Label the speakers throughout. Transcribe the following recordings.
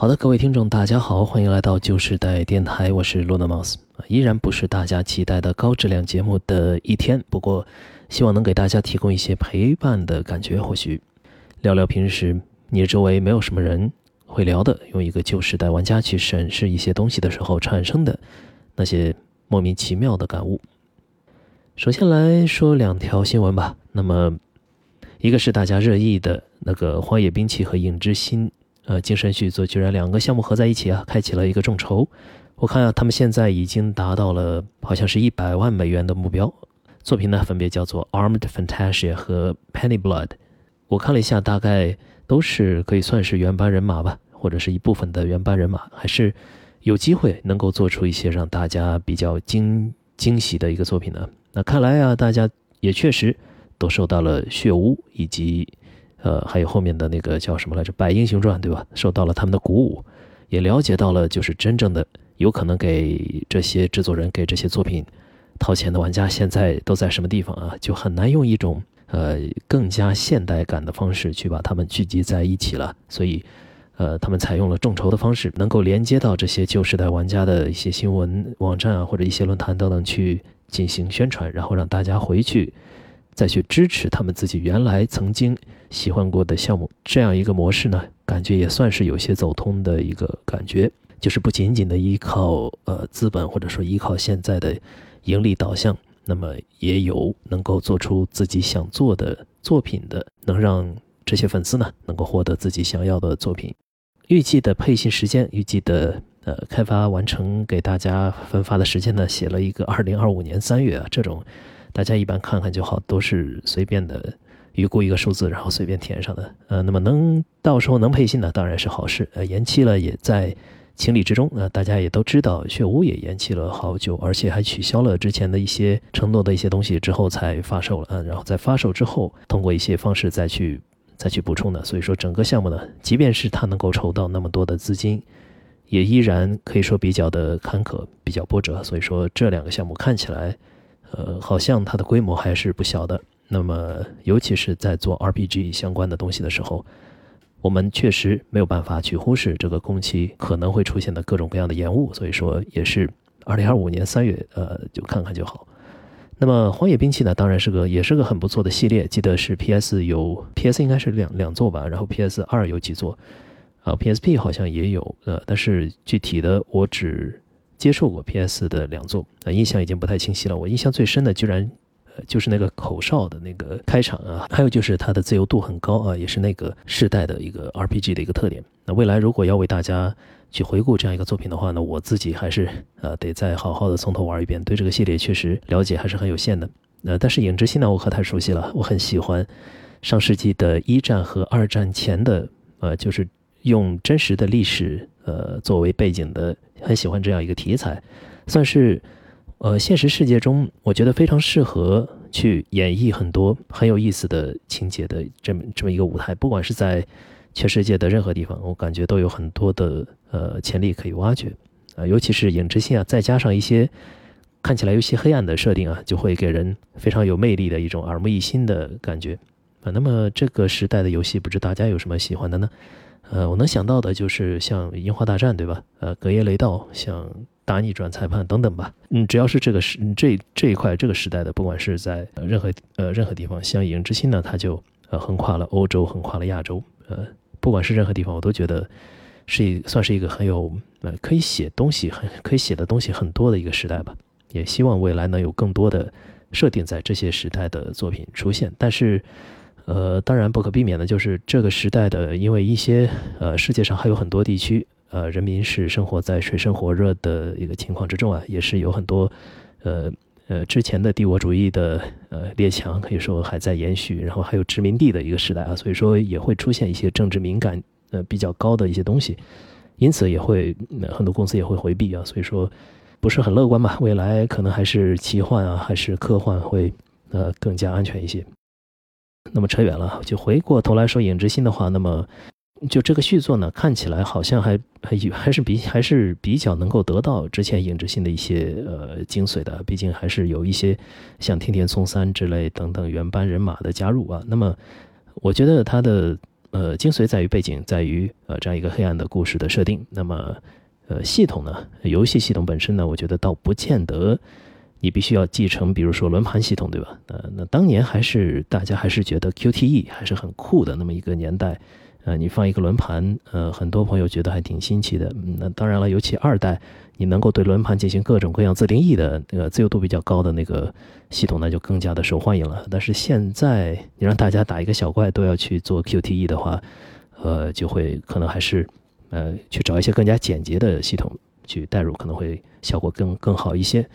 Speaker 1: 好的，各位听众，大家好，欢迎来到旧时代电台，我是 Luna Mouse，依然不是大家期待的高质量节目的一天，不过希望能给大家提供一些陪伴的感觉，或许聊聊平时你周围没有什么人会聊的，用一个旧时代玩家去审视一些东西的时候产生的那些莫名其妙的感悟。首先来说两条新闻吧，那么一个是大家热议的那个《荒野兵器》和《影之心》。呃，精神续作居然两个项目合在一起啊，开启了一个众筹。我看啊，他们现在已经达到了好像是一百万美元的目标。作品呢，分别叫做《Armed Fantasia》和《Penny Blood》。我看了一下，大概都是可以算是原班人马吧，或者是一部分的原班人马，还是有机会能够做出一些让大家比较惊惊喜的一个作品呢。那看来啊，大家也确实都受到了血污以及。呃，还有后面的那个叫什么来着，《百英雄传》，对吧？受到了他们的鼓舞，也了解到了，就是真正的有可能给这些制作人、给这些作品掏钱的玩家，现在都在什么地方啊？就很难用一种呃更加现代感的方式去把他们聚集在一起了。所以，呃，他们采用了众筹的方式，能够连接到这些旧时代玩家的一些新闻网站啊，或者一些论坛等等去进行宣传，然后让大家回去。再去支持他们自己原来曾经喜欢过的项目，这样一个模式呢，感觉也算是有些走通的一个感觉，就是不仅仅的依靠呃资本或者说依靠现在的盈利导向，那么也有能够做出自己想做的作品的，能让这些粉丝呢能够获得自己想要的作品。预计的配信时间，预计的呃开发完成给大家分发的时间呢，写了一个二零二五年三月啊，这种。大家一般看看就好，都是随便的预估一个数字，然后随便填上的。呃，那么能到时候能配信呢，当然是好事。呃，延期了也在情理之中。那大家也都知道，血屋也延期了好久，而且还取消了之前的一些承诺的一些东西之后才发售了。嗯，然后在发售之后，通过一些方式再去再去补充的。所以说，整个项目呢，即便是它能够筹到那么多的资金，也依然可以说比较的坎坷，比较波折。所以说，这两个项目看起来。呃，好像它的规模还是不小的。那么，尤其是在做 RPG 相关的东西的时候，我们确实没有办法去忽视这个工期可能会出现的各种各样的延误。所以说，也是2025年3月，呃，就看看就好。那么，荒野兵器呢，当然是个也是个很不错的系列。记得是 PS 有 PS 应该是两两座吧，然后 PS 二有几座，啊，PSP 好像也有，呃，但是具体的我只。接受过 PS 的两座，啊，印象已经不太清晰了。我印象最深的居然，呃，就是那个口哨的那个开场啊，还有就是它的自由度很高啊，也是那个世代的一个 RPG 的一个特点。那未来如果要为大家去回顾这样一个作品的话呢，我自己还是呃得再好好的从头玩一遍。对这个系列确实了解还是很有限的。呃，但是影之心呢，我可太熟悉了，我很喜欢上世纪的一战和二战前的，呃，就是用真实的历史呃作为背景的。很喜欢这样一个题材，算是呃现实世界中我觉得非常适合去演绎很多很有意思的情节的这么这么一个舞台。不管是在全世界的任何地方，我感觉都有很多的呃潜力可以挖掘啊。尤其是影之心啊，再加上一些看起来有些黑暗的设定啊，就会给人非常有魅力的一种耳目一新的感觉那么这个时代的游戏，不知大家有什么喜欢的呢？呃，我能想到的就是像《樱花大战》，对吧？呃，《隔夜雷道》，像《打逆转裁判》等等吧。嗯，只要是这个时这这一块这个时代的，不管是在任何呃任何地方，像《影之心》呢，它就呃横跨了欧洲，横跨了亚洲。呃，不管是任何地方，我都觉得是一算是一个很有呃可以写东西很可以写的东西很多的一个时代吧。也希望未来能有更多的设定在这些时代的作品出现，但是。呃，当然不可避免的就是这个时代的，因为一些呃世界上还有很多地区，呃人民是生活在水深火热的一个情况之中啊，也是有很多呃呃之前的帝国主义的呃列强可以说还在延续，然后还有殖民地的一个时代啊，所以说也会出现一些政治敏感呃比较高的一些东西，因此也会很多公司也会回避啊，所以说不是很乐观吧，未来可能还是奇幻啊还是科幻会呃更加安全一些。那么扯远了，就回过头来说《影之心》的话，那么就这个续作呢，看起来好像还还还是比还是比较能够得到之前《影之心》的一些呃精髓的，毕竟还是有一些像天田松三之类等等原班人马的加入啊。那么我觉得它的呃，精髓在于背景，在于呃这样一个黑暗的故事的设定。那么，呃，系统呢，游戏系统本身呢，我觉得倒不见得你必须要继承，比如说轮盘系统，对吧？呃，那当年还是大家还是觉得 QTE 还是很酷的那么一个年代。呃，你放一个轮盘，呃，很多朋友觉得还挺新奇的。嗯那当然了，尤其二代，你能够对轮盘进行各种各样自定义的那个自由度比较高的那个系统呢，就更加的受欢迎了。但是现在你让大家打一个小怪都要去做 QTE 的话，呃，就会可能还是呃去找一些更加简洁的系统去代入，可能会效果更更好一些。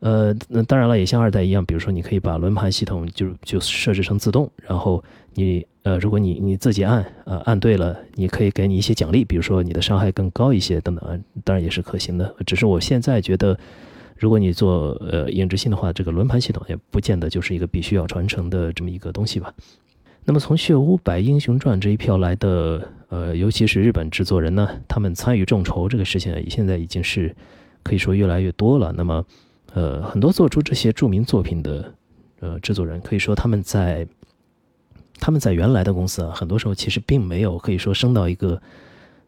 Speaker 1: 呃，那当然了，也像二代一样，比如说你可以把轮盘系统就就设置成自动，然后你呃，如果你你自己按呃按对了，你可以给你一些奖励，比如说你的伤害更高一些等等，当然也是可行的。只是我现在觉得，如果你做呃影之心的话，这个轮盘系统也不见得就是一个必须要传承的这么一个东西吧。那么从《血污白英雄传》这一票来的，呃，尤其是日本制作人呢，他们参与众筹这个事情，现在已经是可以说越来越多了。那么呃，很多做出这些著名作品的呃制作人，可以说他们在他们在原来的公司啊，很多时候其实并没有可以说升到一个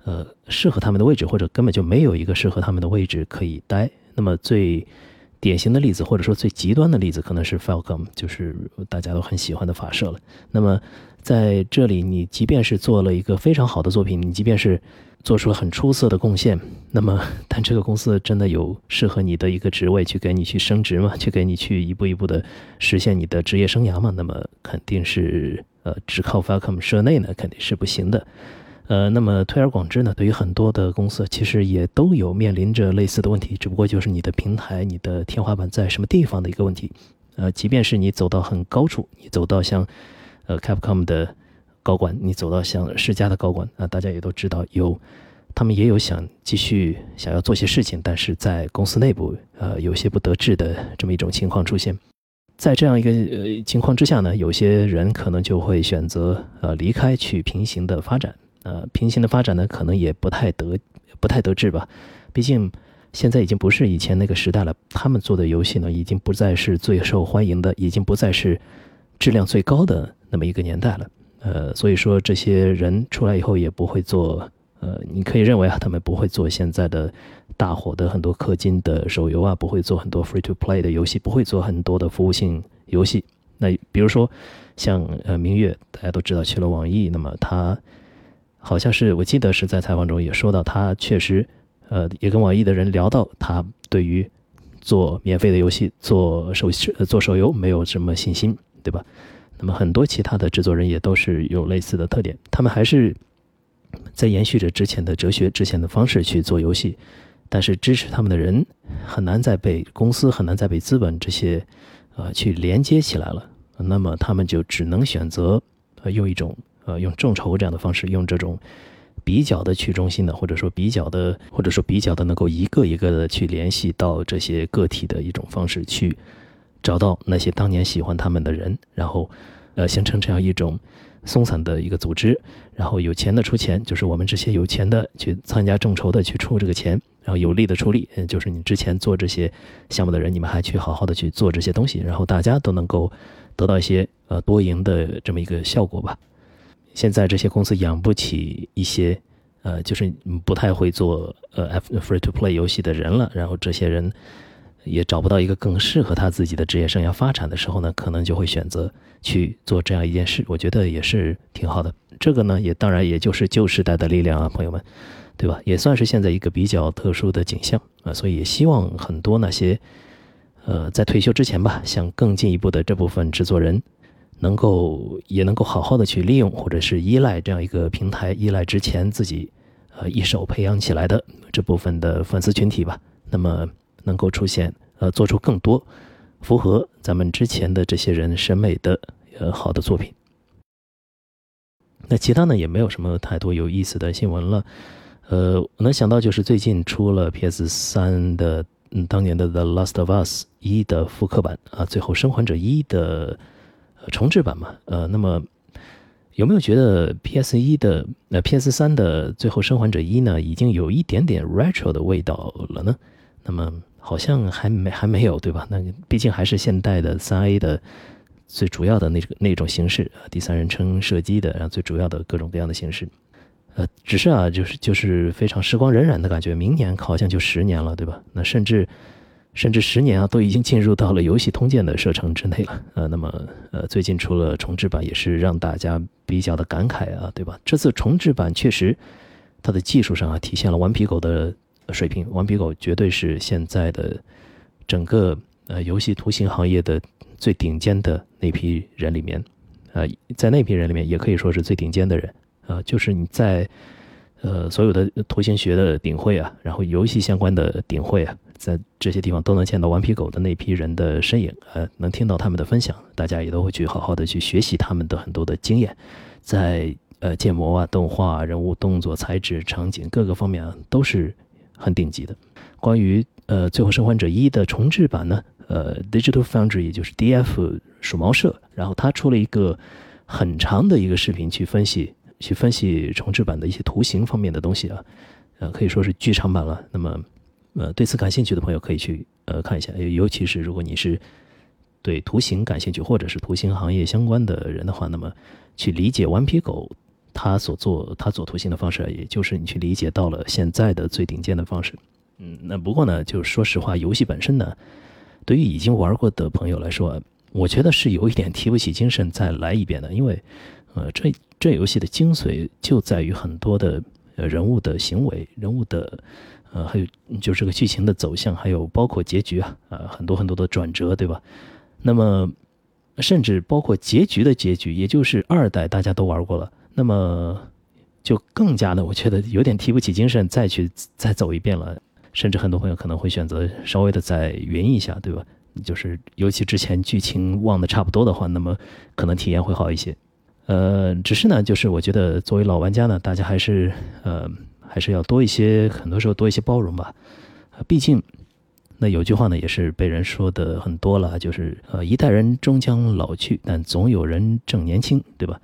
Speaker 1: 呃适合他们的位置，或者根本就没有一个适合他们的位置可以待。那么最典型的例子，或者说最极端的例子，可能是 Falcom，就是大家都很喜欢的法社了。那么在这里，你即便是做了一个非常好的作品，你即便是做出了很出色的贡献，那么，但这个公司真的有适合你的一个职位去给你去升职吗？去给你去一步一步的实现你的职业生涯吗？那么肯定是，呃，只靠 Falcom 社内呢，肯定是不行的。呃，那么推而广之呢，对于很多的公司，其实也都有面临着类似的问题，只不过就是你的平台、你的天花板在什么地方的一个问题。呃，即便是你走到很高处，你走到像，呃，Capcom 的。高管，你走到像世嘉的高管啊，大家也都知道，有他们也有想继续想要做些事情，但是在公司内部呃有些不得志的这么一种情况出现。在这样一个呃情况之下呢，有些人可能就会选择呃离开去平行的发展。呃，平行的发展呢，可能也不太得不太得志吧。毕竟现在已经不是以前那个时代了，他们做的游戏呢，已经不再是最受欢迎的，已经不再是质量最高的那么一个年代了。呃，所以说这些人出来以后也不会做，呃，你可以认为啊，他们不会做现在的大火的很多氪金的手游啊，不会做很多 free to play 的游戏，不会做很多的服务性游戏。那比如说像呃明月，大家都知道去了网易，那么他好像是我记得是在采访中也说到，他确实呃也跟网易的人聊到，他对于做免费的游戏、做手做手游没有什么信心，对吧？那么很多其他的制作人也都是有类似的特点，他们还是在延续着之前的哲学、之前的方式去做游戏，但是支持他们的人很难再被公司、很难再被资本这些呃去连接起来了。那么他们就只能选择呃用一种呃用众筹这样的方式，用这种比较的去中心的，或者说比较的，或者说比较的能够一个一个的去联系到这些个体的一种方式去。找到那些当年喜欢他们的人，然后，呃，形成这样一种松散的一个组织，然后有钱的出钱，就是我们这些有钱的去参加众筹的去出这个钱，然后有力的出力，嗯，就是你之前做这些项目的人，你们还去好好的去做这些东西，然后大家都能够得到一些呃多赢的这么一个效果吧。现在这些公司养不起一些呃，就是不太会做呃 F free to play 游戏的人了，然后这些人。也找不到一个更适合他自己的职业生涯发展的时候呢，可能就会选择去做这样一件事。我觉得也是挺好的。这个呢，也当然也就是旧时代的力量啊，朋友们，对吧？也算是现在一个比较特殊的景象啊。所以也希望很多那些呃在退休之前吧，想更进一步的这部分制作人，能够也能够好好的去利用或者是依赖这样一个平台，依赖之前自己呃一手培养起来的这部分的粉丝群体吧。那么。能够出现，呃，做出更多符合咱们之前的这些人审美的，呃，好的作品。那其他呢，也没有什么太多有意思的新闻了。呃，我能想到就是最近出了 PS 三的，嗯，当年的《The Last of Us》一的复刻版啊，最后生还者一的重置版嘛。呃，那么有没有觉得 PS 一的，呃，PS 三的最后生还者一呢，已经有一点点 retro 的味道了呢？那么。好像还没还没有对吧？那毕竟还是现代的三 A 的最主要的那个那种形式啊，第三人称射击的，然后最主要的各种各样的形式，呃，只是啊，就是就是非常时光荏苒的感觉，明年好像就十年了，对吧？那甚至甚至十年啊，都已经进入到了游戏通鉴的射程之内了，呃，那么呃，最近出了重置版，也是让大家比较的感慨啊，对吧？这次重置版确实它的技术上啊，体现了顽皮狗的水平，顽皮狗绝对是现在的整个呃游戏图形行业的。最顶尖的那批人里面，呃，在那批人里面也可以说是最顶尖的人，呃，就是你在呃所有的图形学的顶会啊，然后游戏相关的顶会啊，在这些地方都能见到顽皮狗的那批人的身影，呃，能听到他们的分享，大家也都会去好好的去学习他们的很多的经验，在呃建模啊、动画、人物动作、材质、场景各个方面啊都是很顶级的。关于呃《最后生还者一》的重制版呢？呃，Digital Foundry 也就是 D.F. 鼠毛社，然后他出了一个很长的一个视频去分析，去分析重置版的一些图形方面的东西啊，呃，可以说是剧场版了。那么，呃，对此感兴趣的朋友可以去呃看一下，尤其是如果你是对图形感兴趣或者是图形行业相关的人的话，那么去理解顽皮狗他所做他做图形的方式，也就是你去理解到了现在的最顶尖的方式。嗯，那不过呢，就是说实话，游戏本身呢。对于已经玩过的朋友来说，我觉得是有一点提不起精神再来一遍的，因为，呃，这这游戏的精髓就在于很多的呃人物的行为、人物的，呃，还有就是这个剧情的走向，还有包括结局啊，呃，很多很多的转折，对吧？那么，甚至包括结局的结局，也就是二代大家都玩过了，那么就更加的，我觉得有点提不起精神再去再走一遍了。甚至很多朋友可能会选择稍微的再匀一下，对吧？就是尤其之前剧情忘的差不多的话，那么可能体验会好一些。呃，只是呢，就是我觉得作为老玩家呢，大家还是呃还是要多一些，很多时候多一些包容吧。毕竟那有句话呢，也是被人说的很多了，就是呃一代人终将老去，但总有人正年轻，对吧？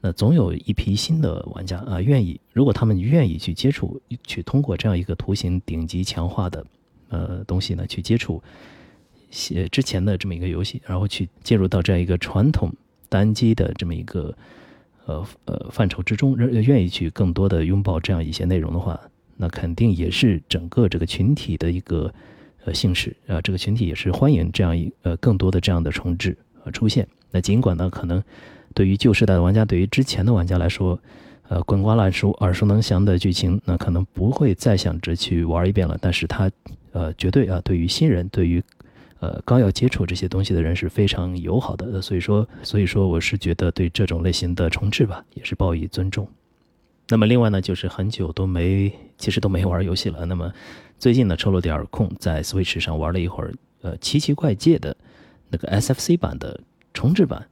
Speaker 1: 那总有一批新的玩家啊，愿意如果他们愿意去接触，去通过这样一个图形顶级强化的呃东西呢，去接触些之前的这么一个游戏，然后去进入到这样一个传统单机的这么一个呃呃范畴之中，愿意去更多的拥抱这样一些内容的话，那肯定也是整个这个群体的一个呃幸事啊，这个群体也是欢迎这样一呃更多的这样的重置呃出现。那尽管呢，可能。对于旧时代的玩家，对于之前的玩家来说，呃，滚瓜烂熟、耳熟能详的剧情，那可能不会再想着去玩一遍了。但是它，呃，绝对啊，对于新人，对于，呃，刚要接触这些东西的人是非常友好的。所以说，所以说，我是觉得对这种类型的重置吧，也是报以尊重。那么另外呢，就是很久都没，其实都没玩游戏了。那么最近呢，抽了点空，在 Switch 上玩了一会儿，呃，奇奇怪界的那个 SFC 版的重置版。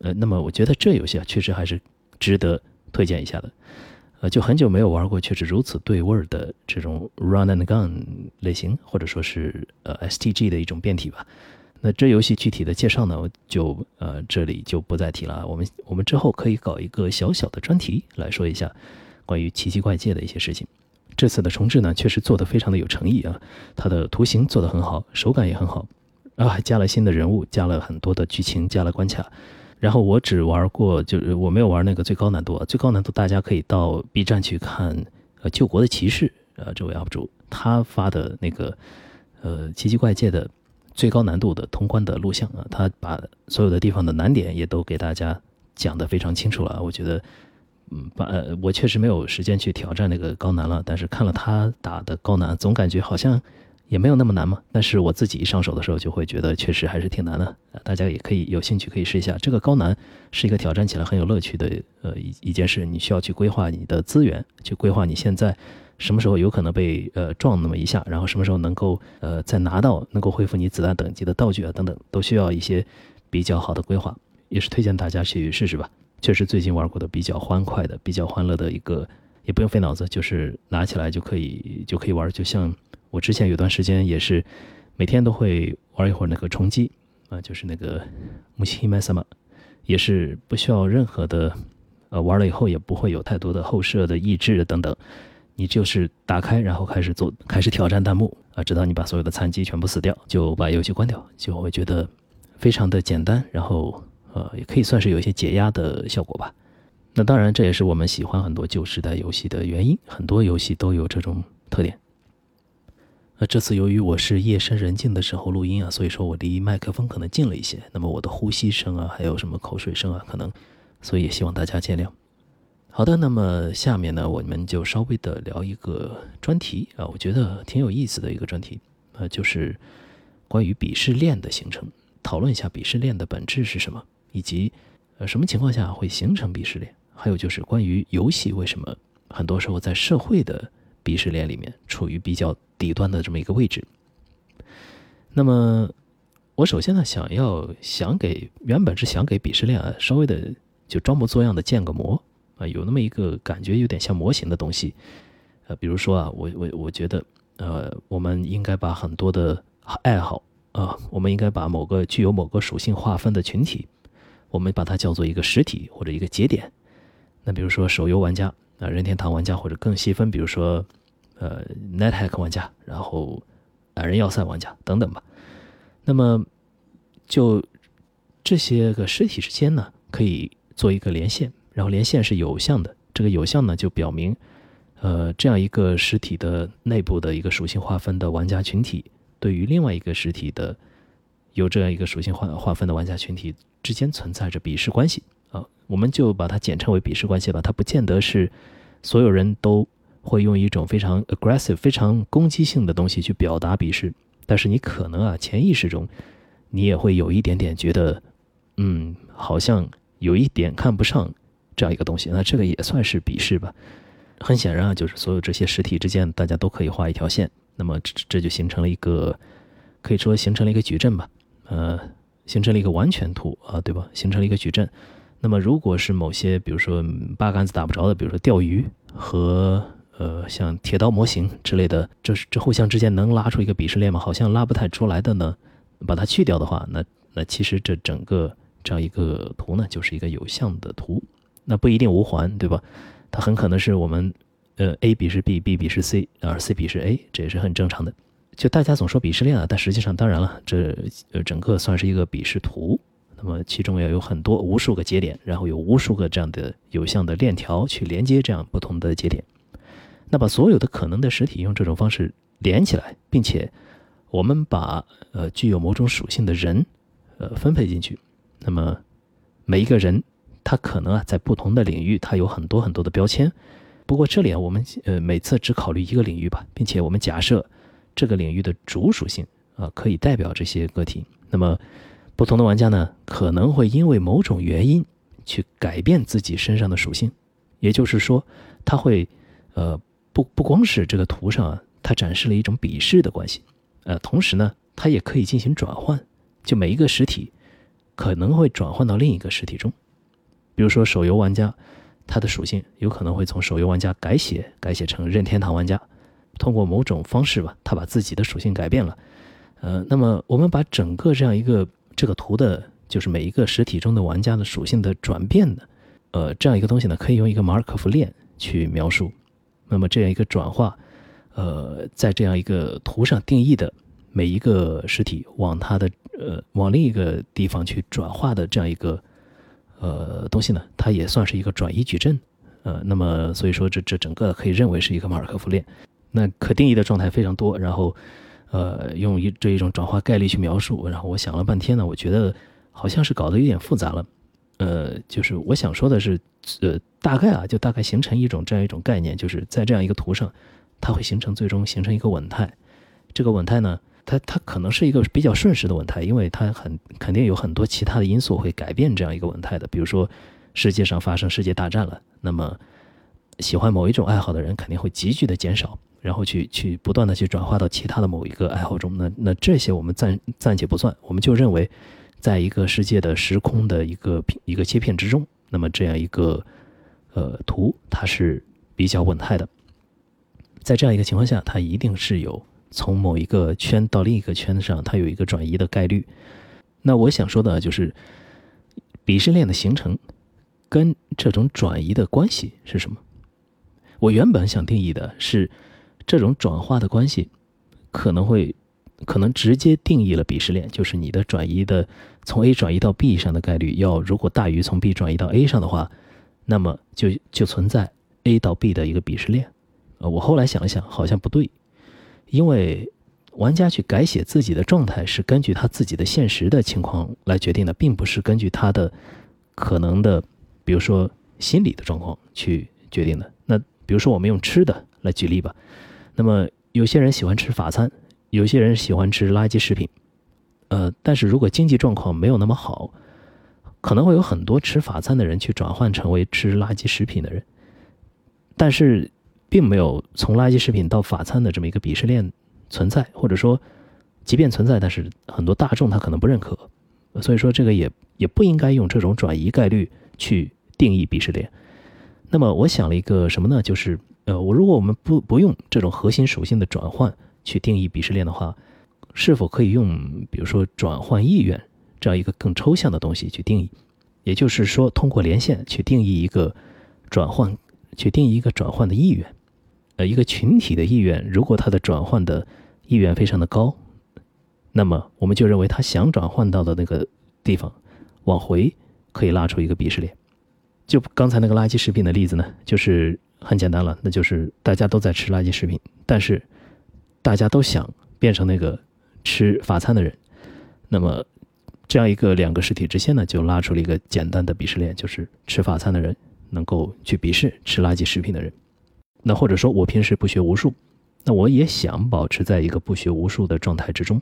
Speaker 1: 呃，那么我觉得这游戏啊，确实还是值得推荐一下的。呃，就很久没有玩过，确实如此对味儿的这种 run and gun 类型，或者说是呃 STG 的一种变体吧。那这游戏具体的介绍呢，就呃这里就不再提了。我们我们之后可以搞一个小小的专题来说一下关于奇奇怪界的一些事情。这次的重置呢，确实做的非常的有诚意啊，它的图形做的很好，手感也很好，然后还加了新的人物，加了很多的剧情，加了关卡。然后我只玩过，就是我没有玩那个最高难度。最高难度大家可以到 B 站去看，呃，救国的骑士，呃，这位 UP 主他发的那个，呃，奇奇怪界的最高难度的通关的录像啊，他把所有的地方的难点也都给大家讲得非常清楚了。我觉得，嗯，把我确实没有时间去挑战那个高难了，但是看了他打的高难，总感觉好像。也没有那么难嘛，但是我自己一上手的时候就会觉得确实还是挺难的。大家也可以有兴趣可以试一下，这个高难是一个挑战起来很有乐趣的呃一一件事。你需要去规划你的资源，去规划你现在什么时候有可能被呃撞那么一下，然后什么时候能够呃再拿到能够恢复你子弹等级的道具啊等等，都需要一些比较好的规划，也是推荐大家去试试吧。确实最近玩过的比较欢快的、比较欢乐的一个，也不用费脑子，就是拿起来就可以就可以玩，就像。我之前有段时间也是每天都会玩一会儿那个重击啊，就是那个木西麦萨玛，也是不需要任何的呃玩了以后也不会有太多的后设的抑制等等，你就是打开然后开始做开始挑战弹幕啊，直到你把所有的残机全部死掉，就把游戏关掉，就会觉得非常的简单，然后呃，也可以算是有一些解压的效果吧。那当然，这也是我们喜欢很多旧时代游戏的原因，很多游戏都有这种特点。那这次由于我是夜深人静的时候录音啊，所以说我离麦克风可能近了一些，那么我的呼吸声啊，还有什么口水声啊，可能，所以也希望大家见谅。好的，那么下面呢，我们就稍微的聊一个专题啊，我觉得挺有意思的一个专题，呃，就是关于鄙视链的形成，讨论一下鄙视链的本质是什么，以及呃什么情况下会形成鄙视链，还有就是关于游戏为什么很多时候在社会的鄙视链里面处于比较底端的这么一个位置。那么我首先呢，想要想给原本是想给鄙视链啊稍微的就装模作样的建个模。啊，有那么一个感觉，有点像模型的东西，呃，比如说啊，我我我觉得，呃，我们应该把很多的爱好啊，我们应该把某个具有某个属性划分的群体，我们把它叫做一个实体或者一个节点。那比如说手游玩家啊，任天堂玩家，或者更细分，比如说呃，NetHack 玩家，然后矮人要塞玩家等等吧。那么就这些个实体之间呢，可以做一个连线。然后连线是有向的，这个有向呢就表明，呃，这样一个实体的内部的一个属性划分的玩家群体，对于另外一个实体的有这样一个属性划划分的玩家群体之间存在着鄙视关系，我们就把它简称为鄙视关系吧。它不见得是所有人都会用一种非常 aggressive、非常攻击性的东西去表达鄙视，但是你可能啊潜意识中你也会有一点点觉得，嗯，好像有一点看不上。这样一个东西，那这个也算是鄙视吧。很显然啊，就是所有这些实体之间，大家都可以画一条线，那么这这就形成了一个，可以说形成了一个矩阵吧。呃，形成了一个完全图啊，对吧？形成了一个矩阵。那么如果是某些，比如说八竿子打不着的，比如说钓鱼和呃像铁道模型之类的，这是这互相之间能拉出一个鄙视链吗？好像拉不太出来的呢。把它去掉的话，那那其实这整个这样一个图呢，就是一个有向的图。那不一定无环，对吧？它很可能是我们，呃，A 鄙视 B，B 鄙视 C，而 C 鄙视 A，这也是很正常的。就大家总说鄙视链啊，但实际上，当然了，这呃整个算是一个鄙视图。那么其中要有很多无数个节点，然后有无数个这样的有向的链条去连接这样不同的节点。那把所有的可能的实体用这种方式连起来，并且我们把呃具有某种属性的人，呃分配进去。那么每一个人。他可能啊，在不同的领域，他有很多很多的标签。不过这里啊，我们呃每次只考虑一个领域吧，并且我们假设这个领域的主属性啊，可以代表这些个体。那么不同的玩家呢，可能会因为某种原因去改变自己身上的属性。也就是说，它会呃不不光是这个图上啊，它展示了一种鄙视的关系，呃，同时呢，它也可以进行转换，就每一个实体可能会转换到另一个实体中。比如说，手游玩家，他的属性有可能会从手游玩家改写改写成任天堂玩家，通过某种方式吧，他把自己的属性改变了。呃，那么我们把整个这样一个这个图的，就是每一个实体中的玩家的属性的转变的，呃，这样一个东西呢，可以用一个马尔可夫链去描述。那么这样一个转化，呃，在这样一个图上定义的每一个实体往它的呃往另一个地方去转化的这样一个。呃，东西呢，它也算是一个转移矩阵，呃，那么所以说这这整个可以认为是一个马尔可夫链，那可定义的状态非常多，然后，呃，用一这一种转化概率去描述，然后我想了半天呢，我觉得好像是搞得有点复杂了，呃，就是我想说的是，呃，大概啊，就大概形成一种这样一种概念，就是在这样一个图上，它会形成最终形成一个稳态，这个稳态呢。它它可能是一个比较瞬时的稳态，因为它很肯定有很多其他的因素会改变这样一个稳态的。比如说，世界上发生世界大战了，那么喜欢某一种爱好的人肯定会急剧的减少，然后去去不断的去转化到其他的某一个爱好中。那那这些我们暂暂且不算，我们就认为，在一个世界的时空的一个一个切片之中，那么这样一个呃图它是比较稳态的。在这样一个情况下，它一定是有。从某一个圈到另一个圈上，它有一个转移的概率。那我想说的就是，鄙视链的形成跟这种转移的关系是什么？我原本想定义的是，这种转化的关系可能会可能直接定义了鄙视链，就是你的转移的从 A 转移到 B 上的概率要如果大于从 B 转移到 A 上的话，那么就就存在 A 到 B 的一个鄙视链。呃，我后来想了想，好像不对，因为玩家去改写自己的状态是根据他自己的现实的情况来决定的，并不是根据他的可能的，比如说心理的状况去决定的。那比如说我们用吃的来举例吧，那么有些人喜欢吃法餐。有些人喜欢吃垃圾食品，呃，但是如果经济状况没有那么好，可能会有很多吃法餐的人去转换成为吃垃圾食品的人，但是并没有从垃圾食品到法餐的这么一个鄙视链存在，或者说，即便存在，但是很多大众他可能不认可，所以说这个也也不应该用这种转移概率去定义鄙视链。那么我想了一个什么呢？就是呃，我如果我们不不用这种核心属性的转换。去定义鄙视链的话，是否可以用比如说转换意愿这样一个更抽象的东西去定义？也就是说，通过连线去定义一个转换，去定义一个转换的意愿。呃，一个群体的意愿，如果它的转换的意愿非常的高，那么我们就认为他想转换到的那个地方往回可以拉出一个鄙视链。就刚才那个垃圾食品的例子呢，就是很简单了，那就是大家都在吃垃圾食品，但是。大家都想变成那个吃法餐的人，那么这样一个两个实体之间呢，就拉出了一个简单的鄙视链，就是吃法餐的人能够去鄙视吃垃圾食品的人。那或者说我平时不学无术，那我也想保持在一个不学无术的状态之中，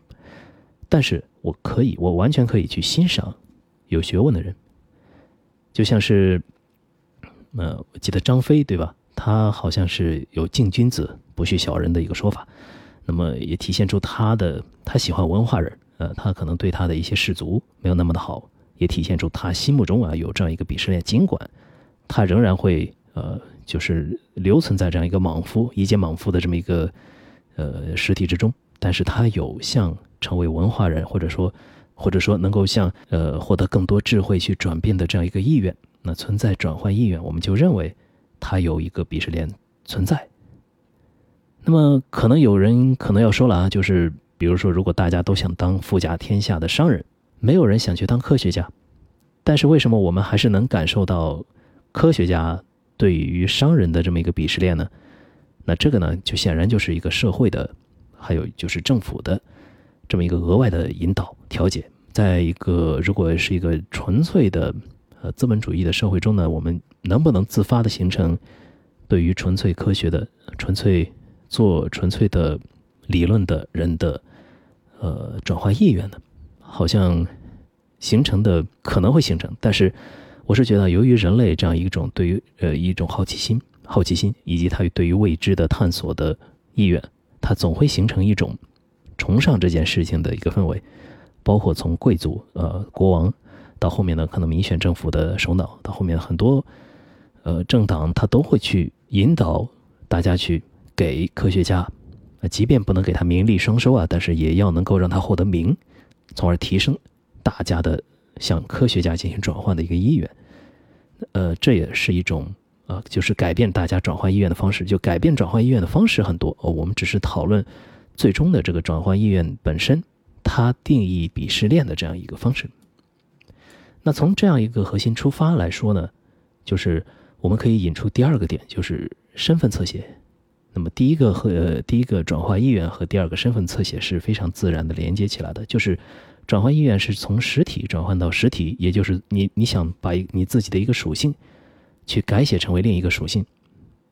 Speaker 1: 但是我可以，我完全可以去欣赏有学问的人，就像是，呃，我记得张飞对吧？他好像是有敬君子不恤小人的一个说法。那么也体现出他的他喜欢文化人，呃，他可能对他的一些士族没有那么的好，也体现出他心目中啊有这样一个鄙视链。尽管他仍然会呃，就是留存在这样一个莽夫、一介莽夫的这么一个呃实体之中，但是他有向成为文化人，或者说或者说能够向呃获得更多智慧去转变的这样一个意愿。那存在转换意愿，我们就认为他有一个鄙视链存在。那么可能有人可能要说了啊，就是比如说，如果大家都想当富甲天下的商人，没有人想去当科学家，但是为什么我们还是能感受到科学家对于商人的这么一个鄙视链呢？那这个呢，就显然就是一个社会的，还有就是政府的这么一个额外的引导调节。在一个如果是一个纯粹的呃资本主义的社会中呢，我们能不能自发的形成对于纯粹科学的纯粹？做纯粹的理论的人的呃转化意愿呢，好像形成的可能会形成，但是我是觉得，由于人类这样一种对于呃一种好奇心、好奇心以及他对于未知的探索的意愿，它总会形成一种崇尚这件事情的一个氛围，包括从贵族呃国王到后面呢，可能民选政府的首脑，到后面很多呃政党，他都会去引导大家去。给科学家，啊，即便不能给他名利双收啊，但是也要能够让他获得名，从而提升大家的向科学家进行转换的一个意愿。呃，这也是一种啊，就是改变大家转换意愿的方式。就改变转换意愿的方式很多哦，我们只是讨论最终的这个转换意愿本身，它定义鄙视链的这样一个方式。那从这样一个核心出发来说呢，就是我们可以引出第二个点，就是身份侧写。那么第一个和第一个转化意愿和第二个身份侧写是非常自然的连接起来的，就是转换意愿是从实体转换到实体，也就是你你想把你自己的一个属性去改写成为另一个属性，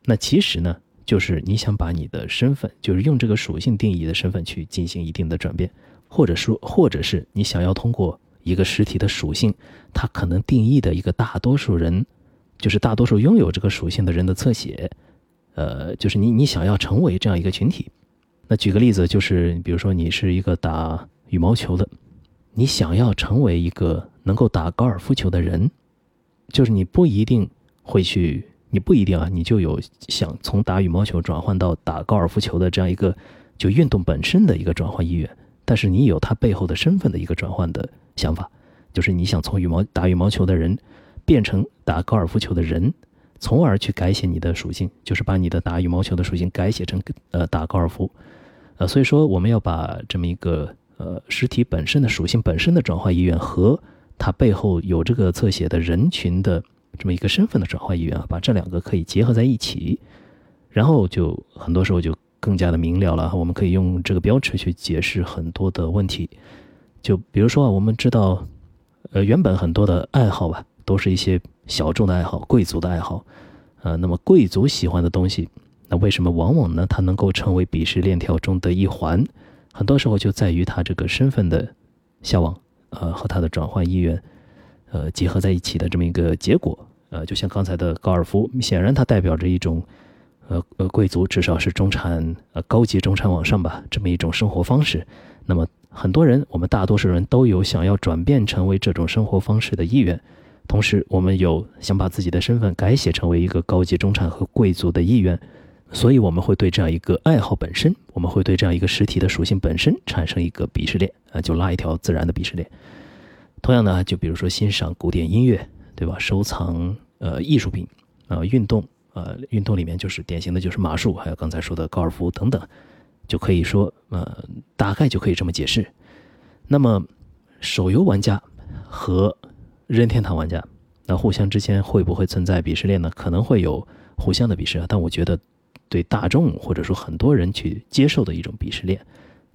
Speaker 1: 那其实呢就是你想把你的身份，就是用这个属性定义的身份去进行一定的转变，或者说或者是你想要通过一个实体的属性，它可能定义的一个大多数人，就是大多数拥有这个属性的人的侧写。呃，就是你，你想要成为这样一个群体，那举个例子，就是比如说你是一个打羽毛球的，你想要成为一个能够打高尔夫球的人，就是你不一定会去，你不一定啊，你就有想从打羽毛球转换到打高尔夫球的这样一个就运动本身的一个转换意愿，但是你有它背后的身份的一个转换的想法，就是你想从羽毛打羽毛球的人变成打高尔夫球的人。从而去改写你的属性，就是把你的打羽毛球的属性改写成呃打高尔夫，呃，所以说我们要把这么一个呃实体本身的属性本身的转化意愿和它背后有这个侧写的人群的这么一个身份的转化意愿啊，把这两个可以结合在一起，然后就很多时候就更加的明了了。我们可以用这个标尺去解释很多的问题，就比如说啊，我们知道，呃，原本很多的爱好吧，都是一些小众的爱好、贵族的爱好，呃，那么贵族喜欢的东西，那为什么往往呢？它能够成为鄙视链条中的一环，很多时候就在于它这个身份的向往。呃，和他的转换意愿，呃，结合在一起的这么一个结果，呃，就像刚才的高尔夫，显然它代表着一种，呃呃，贵族至少是中产，呃，高级中产往上吧，这么一种生活方式。那么很多人，我们大多数人都有想要转变成为这种生活方式的意愿，同时我们有想把自己的身份改写成为一个高级中产和贵族的意愿。所以我们会对这样一个爱好本身，我们会对这样一个实体的属性本身产生一个鄙视链啊，就拉一条自然的鄙视链。同样呢，就比如说欣赏古典音乐，对吧？收藏呃艺术品啊，运动呃运动里面就是典型的就是马术，还有刚才说的高尔夫等等，就可以说呃大概就可以这么解释。那么手游玩家和任天堂玩家，那互相之间会不会存在鄙视链呢？可能会有互相的鄙视啊，但我觉得。对大众或者说很多人去接受的一种鄙视链，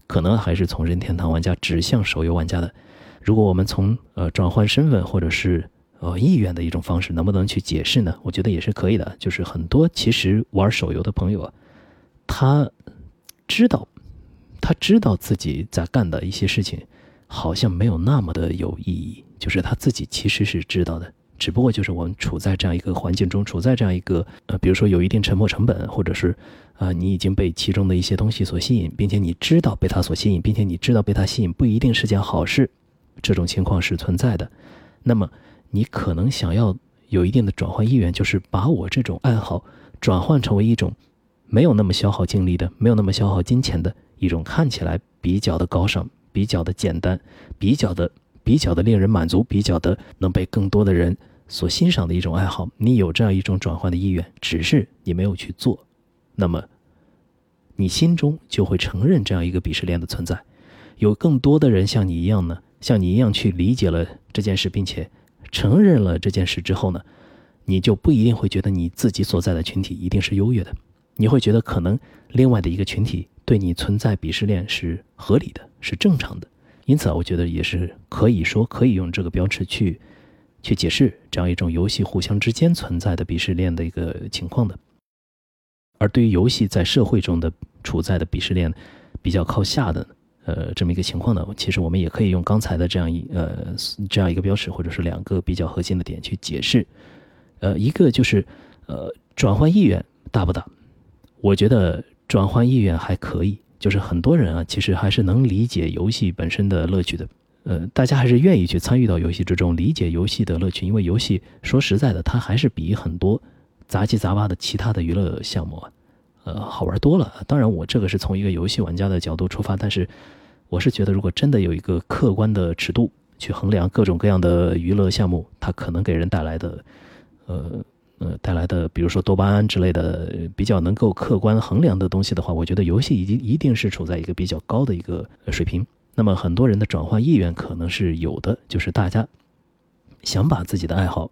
Speaker 1: 可能还是从任天堂玩家指向手游玩家的。如果我们从呃转换身份或者是呃意愿的一种方式，能不能去解释呢？我觉得也是可以的。就是很多其实玩手游的朋友啊，他知道他知道自己在干的一些事情好像没有那么的有意义，就是他自己其实是知道的。只不过就是我们处在这样一个环境中，处在这样一个呃，比如说有一定沉没成本，或者是啊，你已经被其中的一些东西所吸引，并且你知道被它所吸引，并且你知道被它吸引不一定是件好事，这种情况是存在的。那么你可能想要有一定的转换意愿，就是把我这种爱好转换成为一种没有那么消耗精力的、没有那么消耗金钱的一种看起来比较的高尚、比较的简单、比较的比较的令人满足、比较的能被更多的人。所欣赏的一种爱好，你有这样一种转换的意愿，只是你没有去做，那么你心中就会承认这样一个鄙视链的存在。有更多的人像你一样呢，像你一样去理解了这件事，并且承认了这件事之后呢，你就不一定会觉得你自己所在的群体一定是优越的，你会觉得可能另外的一个群体对你存在鄙视链是合理的，是正常的。因此啊，我觉得也是可以说可以用这个标尺去。去解释这样一种游戏互相之间存在的鄙视链的一个情况的，而对于游戏在社会中的处在的鄙视链比较靠下的呃这么一个情况呢，其实我们也可以用刚才的这样一呃这样一个标识或者是两个比较核心的点去解释，呃一个就是呃转换意愿大不大？我觉得转换意愿还可以，就是很多人啊其实还是能理解游戏本身的乐趣的。呃，大家还是愿意去参与到游戏之中，理解游戏的乐趣，因为游戏说实在的，它还是比很多杂七杂八的其他的娱乐项目啊，呃，好玩多了。当然，我这个是从一个游戏玩家的角度出发，但是我是觉得，如果真的有一个客观的尺度去衡量各种各样的娱乐项目，它可能给人带来的，呃呃，带来的，比如说多巴胺之类的比较能够客观衡量的东西的话，我觉得游戏已经一定是处在一个比较高的一个水平。那么很多人的转换意愿可能是有的，就是大家想把自己的爱好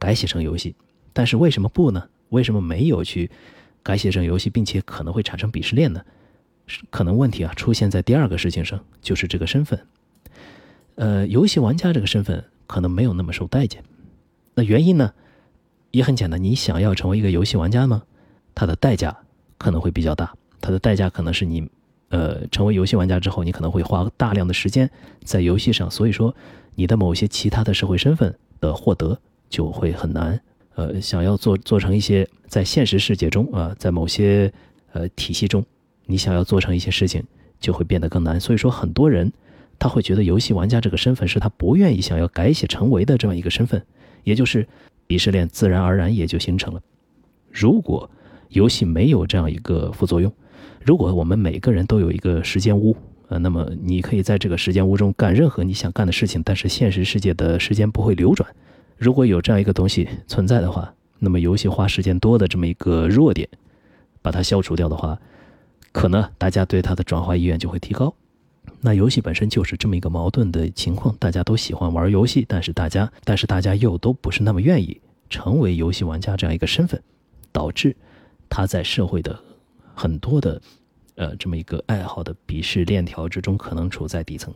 Speaker 1: 改写成游戏，但是为什么不呢？为什么没有去改写成游戏，并且可能会产生鄙视链呢？可能问题啊出现在第二个事情上，就是这个身份。呃，游戏玩家这个身份可能没有那么受待见。那原因呢，也很简单，你想要成为一个游戏玩家吗？它的代价可能会比较大，它的代价可能是你。呃，成为游戏玩家之后，你可能会花大量的时间在游戏上，所以说你的某些其他的社会身份的获得就会很难。呃，想要做做成一些在现实世界中啊，在某些呃体系中，你想要做成一些事情就会变得更难。所以说，很多人他会觉得游戏玩家这个身份是他不愿意想要改写成为的这样一个身份，也就是鄙视链自然而然也就形成了。如果游戏没有这样一个副作用。如果我们每个人都有一个时间屋，呃，那么你可以在这个时间屋中干任何你想干的事情，但是现实世界的时间不会流转。如果有这样一个东西存在的话，那么游戏花时间多的这么一个弱点，把它消除掉的话，可能大家对它的转化意愿就会提高。那游戏本身就是这么一个矛盾的情况，大家都喜欢玩游戏，但是大家但是大家又都不是那么愿意成为游戏玩家这样一个身份，导致他在社会的很多的呃这么一个爱好的鄙视链条之中，可能处在底层。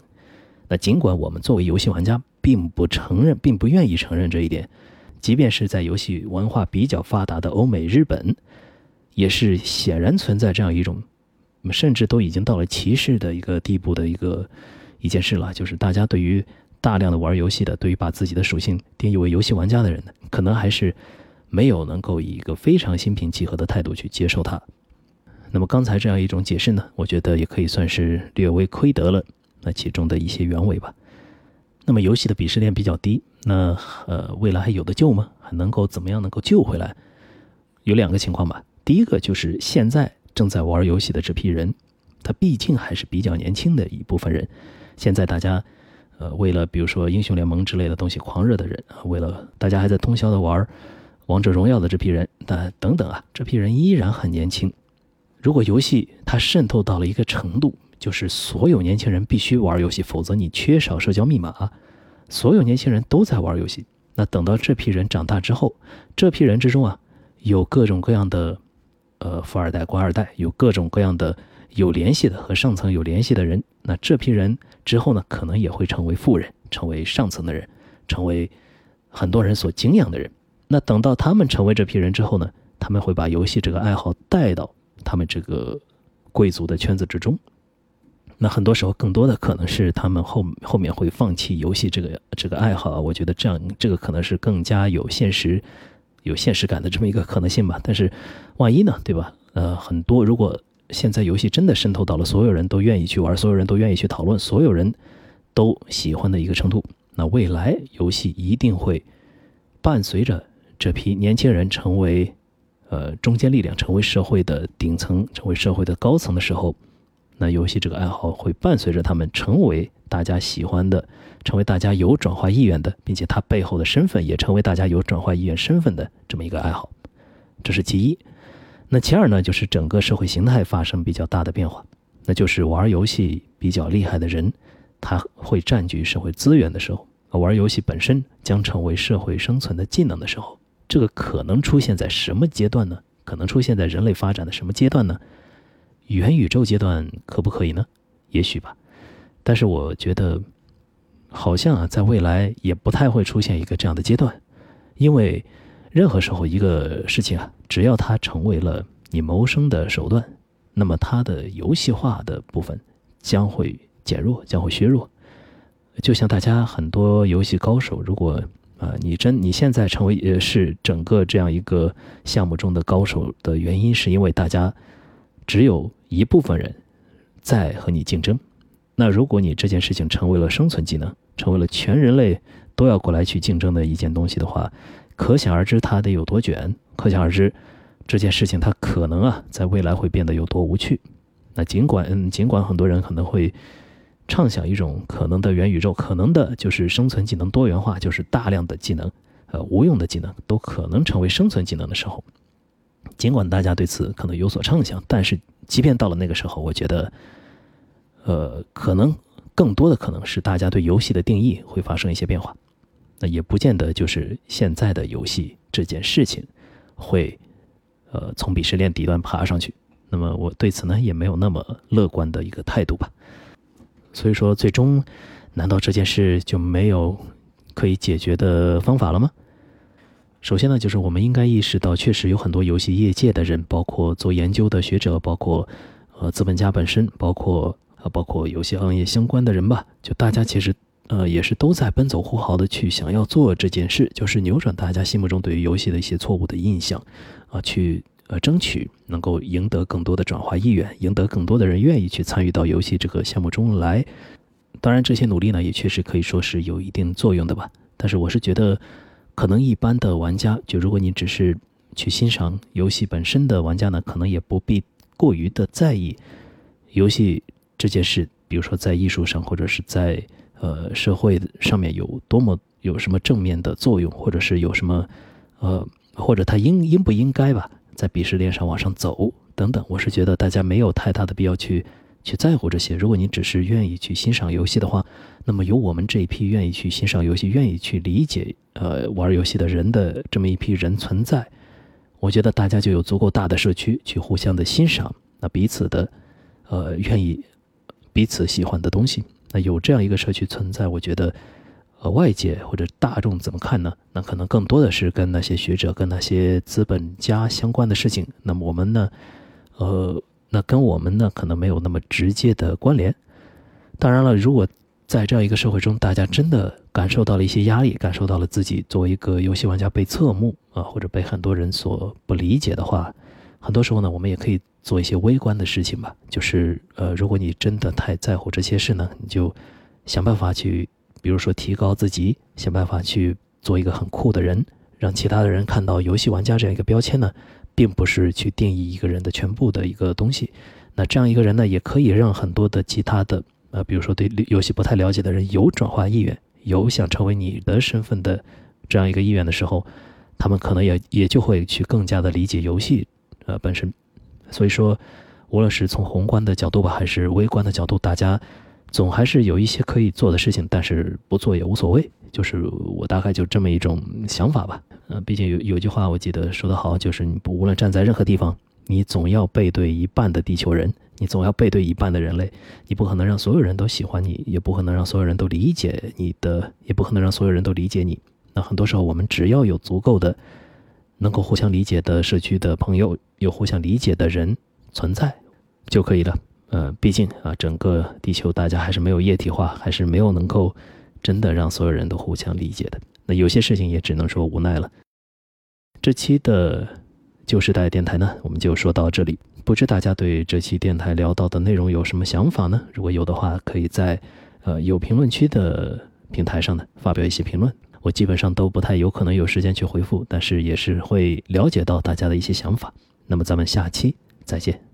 Speaker 1: 那尽管我们作为游戏玩家，并不承认，并不愿意承认这一点，即便是在游戏文化比较发达的欧美、日本，也是显然存在这样一种。那么，甚至都已经到了歧视的一个地步的一个一件事了，就是大家对于大量的玩游戏的，对于把自己的属性定义为游戏玩家的人呢，可能还是没有能够以一个非常心平气和的态度去接受它。那么刚才这样一种解释呢，我觉得也可以算是略微窥得了那其中的一些原委吧。那么游戏的鄙视链比较低，那呃，未来还有的救吗？还能够怎么样能够救回来？有两个情况吧。第一个就是现在。正在玩游戏的这批人，他毕竟还是比较年轻的一部分人。现在大家，呃，为了比如说英雄联盟之类的东西狂热的人啊，为了大家还在通宵的玩王者荣耀的这批人，那等等啊，这批人依然很年轻。如果游戏它渗透到了一个程度，就是所有年轻人必须玩游戏，否则你缺少社交密码。所有年轻人都在玩游戏，那等到这批人长大之后，这批人之中啊，有各种各样的。呃，富二代、官二代，有各种各样的有联系的和上层有联系的人。那这批人之后呢，可能也会成为富人，成为上层的人，成为很多人所敬仰的人。那等到他们成为这批人之后呢，他们会把游戏这个爱好带到他们这个贵族的圈子之中。那很多时候，更多的可能是他们后后面会放弃游戏这个这个爱好啊。我觉得这样，这个可能是更加有现实。有现实感的这么一个可能性吧，但是万一呢，对吧？呃，很多如果现在游戏真的渗透到了所有人都愿意去玩，所有人都愿意去讨论，所有人都喜欢的一个程度，那未来游戏一定会伴随着这批年轻人成为呃中坚力量，成为社会的顶层，成为社会的高层的时候，那游戏这个爱好会伴随着他们成为大家喜欢的。成为大家有转化意愿的，并且他背后的身份也成为大家有转化意愿身份的这么一个爱好，这是其一。那其二呢，就是整个社会形态发生比较大的变化，那就是玩游戏比较厉害的人，他会占据社会资源的时候，玩游戏本身将成为社会生存的技能的时候，这个可能出现在什么阶段呢？可能出现在人类发展的什么阶段呢？元宇宙阶段可不可以呢？也许吧，但是我觉得。好像啊，在未来也不太会出现一个这样的阶段，因为任何时候一个事情啊，只要它成为了你谋生的手段，那么它的游戏化的部分将会减弱，将会削弱。就像大家很多游戏高手，如果啊，你真你现在成为呃是整个这样一个项目中的高手的原因，是因为大家只有一部分人在和你竞争。那如果你这件事情成为了生存技能，成为了全人类都要过来去竞争的一件东西的话，可想而知它得有多卷，可想而知这件事情它可能啊在未来会变得有多无趣。那尽管嗯，尽管很多人可能会畅想一种可能的元宇宙，可能的就是生存技能多元化，就是大量的技能，呃，无用的技能都可能成为生存技能的时候，尽管大家对此可能有所畅想，但是即便到了那个时候，我觉得。呃，可能更多的可能是大家对游戏的定义会发生一些变化，那也不见得就是现在的游戏这件事情会呃从鄙视链底端爬上去。那么我对此呢也没有那么乐观的一个态度吧。所以说，最终难道这件事就没有可以解决的方法了吗？首先呢，就是我们应该意识到，确实有很多游戏业界的人，包括做研究的学者，包括呃资本家本身，包括。啊，包括游戏行业相关的人吧，就大家其实，呃，也是都在奔走呼号的去想要做这件事，就是扭转大家心目中对于游戏的一些错误的印象，啊，去呃争取能够赢得更多的转化意愿，赢得更多的人愿意去参与到游戏这个项目中来。当然，这些努力呢，也确实可以说是有一定作用的吧。但是，我是觉得，可能一般的玩家，就如果你只是去欣赏游戏本身的玩家呢，可能也不必过于的在意游戏。这件事，比如说在艺术上，或者是在呃社会上面有多么有什么正面的作用，或者是有什么呃，或者他应应不应该吧，在鄙视链上往上走等等。我是觉得大家没有太大的必要去去在乎这些。如果你只是愿意去欣赏游戏的话，那么有我们这一批愿意去欣赏游戏、愿意去理解呃玩游戏的人的这么一批人存在，我觉得大家就有足够大的社区去互相的欣赏，那彼此的呃愿意彼此喜欢的东西。那有这样一个社区存在，我觉得。呃，外界或者大众怎么看呢？那可能更多的是跟那些学者、跟那些资本家相关的事情。那么我们呢？呃，那跟我们呢，可能没有那么直接的关联。当然了，如果在这样一个社会中，大家真的感受到了一些压力，感受到了自己作为一个游戏玩家被侧目啊，或者被很多人所不理解的话，很多时候呢，我们也可以做一些微观的事情吧。就是呃，如果你真的太在乎这些事呢，你就想办法去。比如说，提高自己，想办法去做一个很酷的人，让其他的人看到游戏玩家这样一个标签呢，并不是去定义一个人的全部的一个东西。那这样一个人呢，也可以让很多的其他的，呃，比如说对游戏不太了解的人有转化意愿，有想成为你的身份的这样一个意愿的时候，他们可能也也就会去更加的理解游戏，呃，本身。所以说，无论是从宏观的角度吧，还是微观的角度，大家。总还是有一些可以做的事情，但是不做也无所谓。就是我大概就这么一种想法吧。呃，毕竟有有句话我记得说得好，就是你不无论站在任何地方，你总要背对一半的地球人，你总要背对一半的人类。你不可能让所有人都喜欢你，也不可能让所有人都理解你的，也不可能让所有人都理解你。那很多时候，我们只要有足够的能够互相理解的社区的朋友，有互相理解的人存在就可以了。呃，毕竟啊，整个地球大家还是没有液体化，还是没有能够真的让所有人都互相理解的。那有些事情也只能说无奈了。这期的旧时代电台呢，我们就说到这里。不知大家对这期电台聊到的内容有什么想法呢？如果有的话，可以在呃有评论区的平台上呢发表一些评论。我基本上都不太有可能有时间去回复，但是也是会了解到大家的一些想法。那么咱们下期再见。